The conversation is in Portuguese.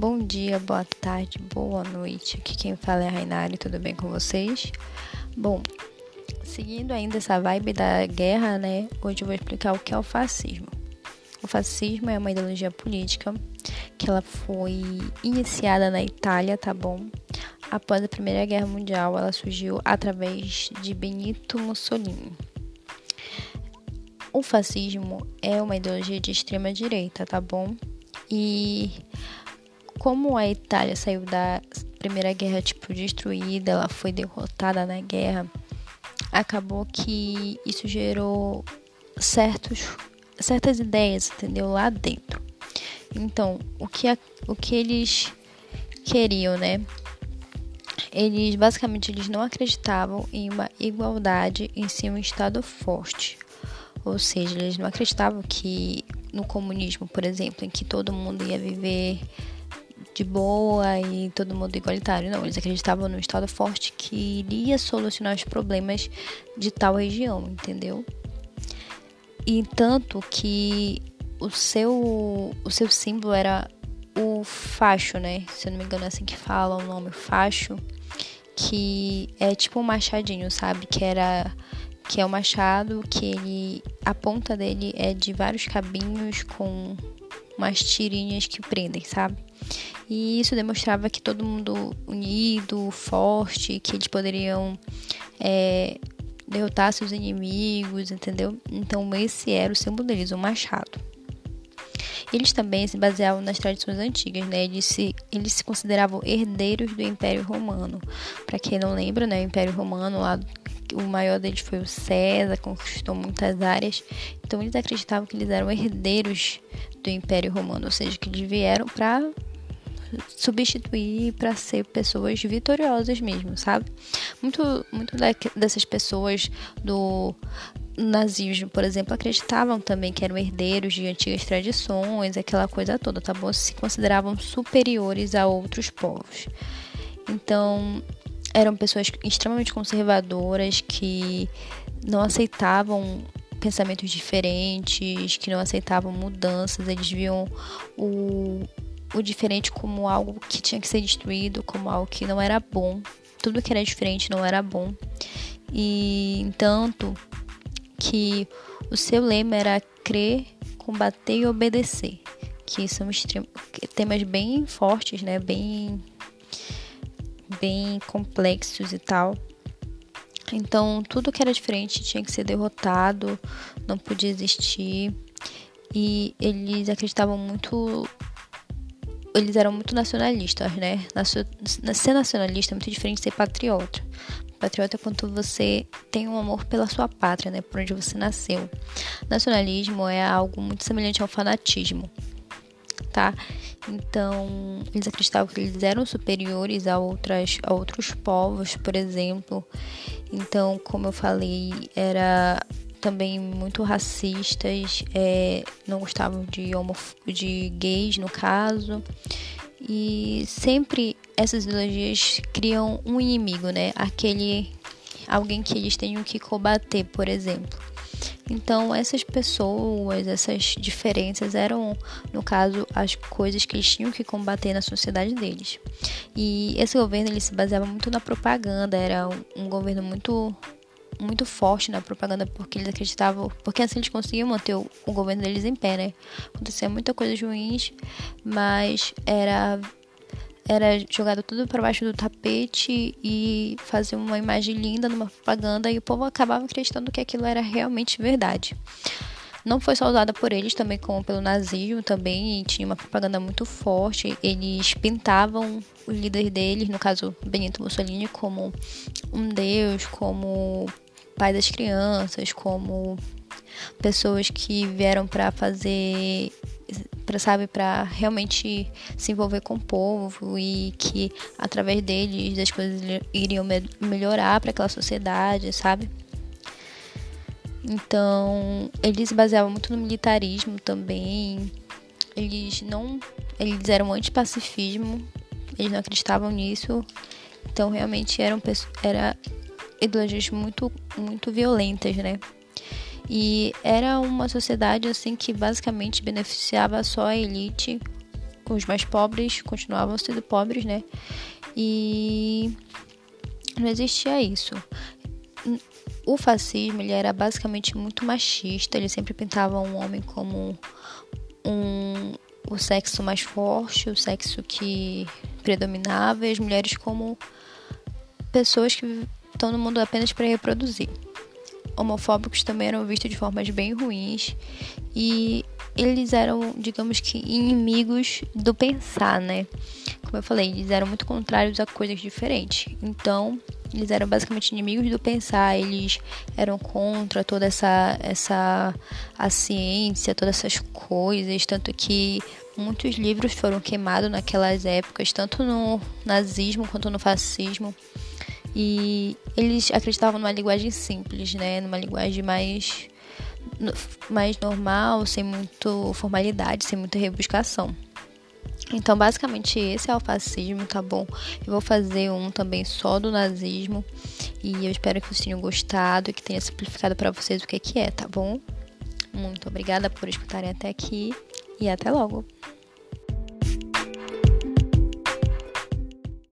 Bom dia, boa tarde, boa noite. Aqui quem fala é a Rainari, tudo bem com vocês? Bom, seguindo ainda essa vibe da guerra, né? Hoje eu vou explicar o que é o fascismo. O fascismo é uma ideologia política que ela foi iniciada na Itália, tá bom? Após a Primeira Guerra Mundial, ela surgiu através de Benito Mussolini. O fascismo é uma ideologia de extrema direita, tá bom? E como a Itália saiu da Primeira Guerra tipo destruída, ela foi derrotada na guerra, acabou que isso gerou certos certas ideias, entendeu? Lá dentro. Então, o que a, o que eles queriam, né? Eles basicamente eles não acreditavam em uma igualdade em si um estado forte. Ou seja, eles não acreditavam que no comunismo, por exemplo, em que todo mundo ia viver de boa e todo mundo igualitário. Não, eles acreditavam no Estado forte que iria solucionar os problemas de tal região, entendeu? E tanto que o seu, o seu símbolo era o facho, né? Se eu não me engano é assim que fala o nome, facho, que é tipo um machadinho, sabe? Que era que é o um machado que ele a ponta dele é de vários cabinhos com umas tirinhas que prendem, sabe? E isso demonstrava que todo mundo unido, forte, que eles poderiam é, derrotar seus inimigos, entendeu? Então esse era o símbolo deles, o machado. Eles também se baseavam nas tradições antigas, né? Eles se, eles se consideravam herdeiros do Império Romano. Para quem não lembra, né? O Império Romano, lá, o maior deles foi o César, conquistou muitas áreas. Então eles acreditavam que eles eram herdeiros do Império Romano, ou seja, que eles vieram para substituir para ser pessoas vitoriosas mesmo, sabe? Muito, muito dessas pessoas do nazismo, por exemplo, acreditavam também que eram herdeiros de antigas tradições, aquela coisa toda, tá bom? Se consideravam superiores a outros povos. Então, eram pessoas extremamente conservadoras que não aceitavam pensamentos diferentes, que não aceitavam mudanças, eles viam o o diferente como algo que tinha que ser destruído, como algo que não era bom. Tudo que era diferente não era bom. E tanto que o seu lema era crer, combater e obedecer, que são temas bem fortes, né? Bem bem complexos e tal. Então, tudo que era diferente tinha que ser derrotado, não podia existir. E eles acreditavam muito eles eram muito nacionalistas, né? Ser nacionalista é muito diferente de ser patriota. Patriota é quando você tem um amor pela sua pátria, né? Por onde você nasceu. Nacionalismo é algo muito semelhante ao fanatismo, tá? Então, eles acreditavam que eles eram superiores a, outras, a outros povos, por exemplo. Então, como eu falei, era também muito racistas, é, não gostavam de, homof de gays, no caso. E sempre essas ideologias criam um inimigo, né? Aquele alguém que eles tenham que combater, por exemplo. Então, essas pessoas, essas diferenças eram, no caso, as coisas que eles tinham que combater na sociedade deles. E esse governo ele se baseava muito na propaganda, era um, governo muito muito forte na propaganda porque eles acreditavam, porque assim eles conseguiam manter o, o governo deles em pé, né? Acontecia muita coisa ruins, mas era era jogado tudo para baixo do tapete e fazer uma imagem linda numa propaganda e o povo acabava acreditando que aquilo era realmente verdade. Não foi só usada por eles, também como pelo nazismo também, tinha uma propaganda muito forte. Eles pintavam o líder deles, no caso Benito Mussolini, como um deus, como pai das crianças, como pessoas que vieram para fazer para sabe para realmente se envolver com o povo e que através deles as coisas iriam me melhorar para aquela sociedade, sabe? Então, eles se baseavam muito no militarismo também. Eles não eles eram anti-pacifismo, eles não acreditavam nisso. Então, realmente eram era ideologias muito, muito violentas, né? E era uma sociedade assim que basicamente beneficiava só a elite, os mais pobres continuavam sendo pobres, né? E não existia isso. O fascismo ele era basicamente muito machista, ele sempre pintava um homem como um, o sexo mais forte, o sexo que predominava, e as mulheres como pessoas que estão no mundo apenas para reproduzir. Homofóbicos também eram vistos de formas bem ruins e eles eram, digamos que, inimigos do pensar, né? Como eu falei, eles eram muito contrários a coisas diferentes. Então, eles eram basicamente inimigos do pensar, eles eram contra toda essa essa a ciência, todas essas coisas, tanto que muitos livros foram queimados naquelas épocas, tanto no nazismo quanto no fascismo. E eles acreditavam numa linguagem simples, né, numa linguagem mais mais normal, sem muito formalidade, sem muita rebuscação. Então, basicamente, esse é o fascismo, tá bom? Eu vou fazer um também só do nazismo. E eu espero que vocês tenham gostado e que tenha simplificado para vocês o que, que é, tá bom? Muito obrigada por escutarem até aqui e até logo!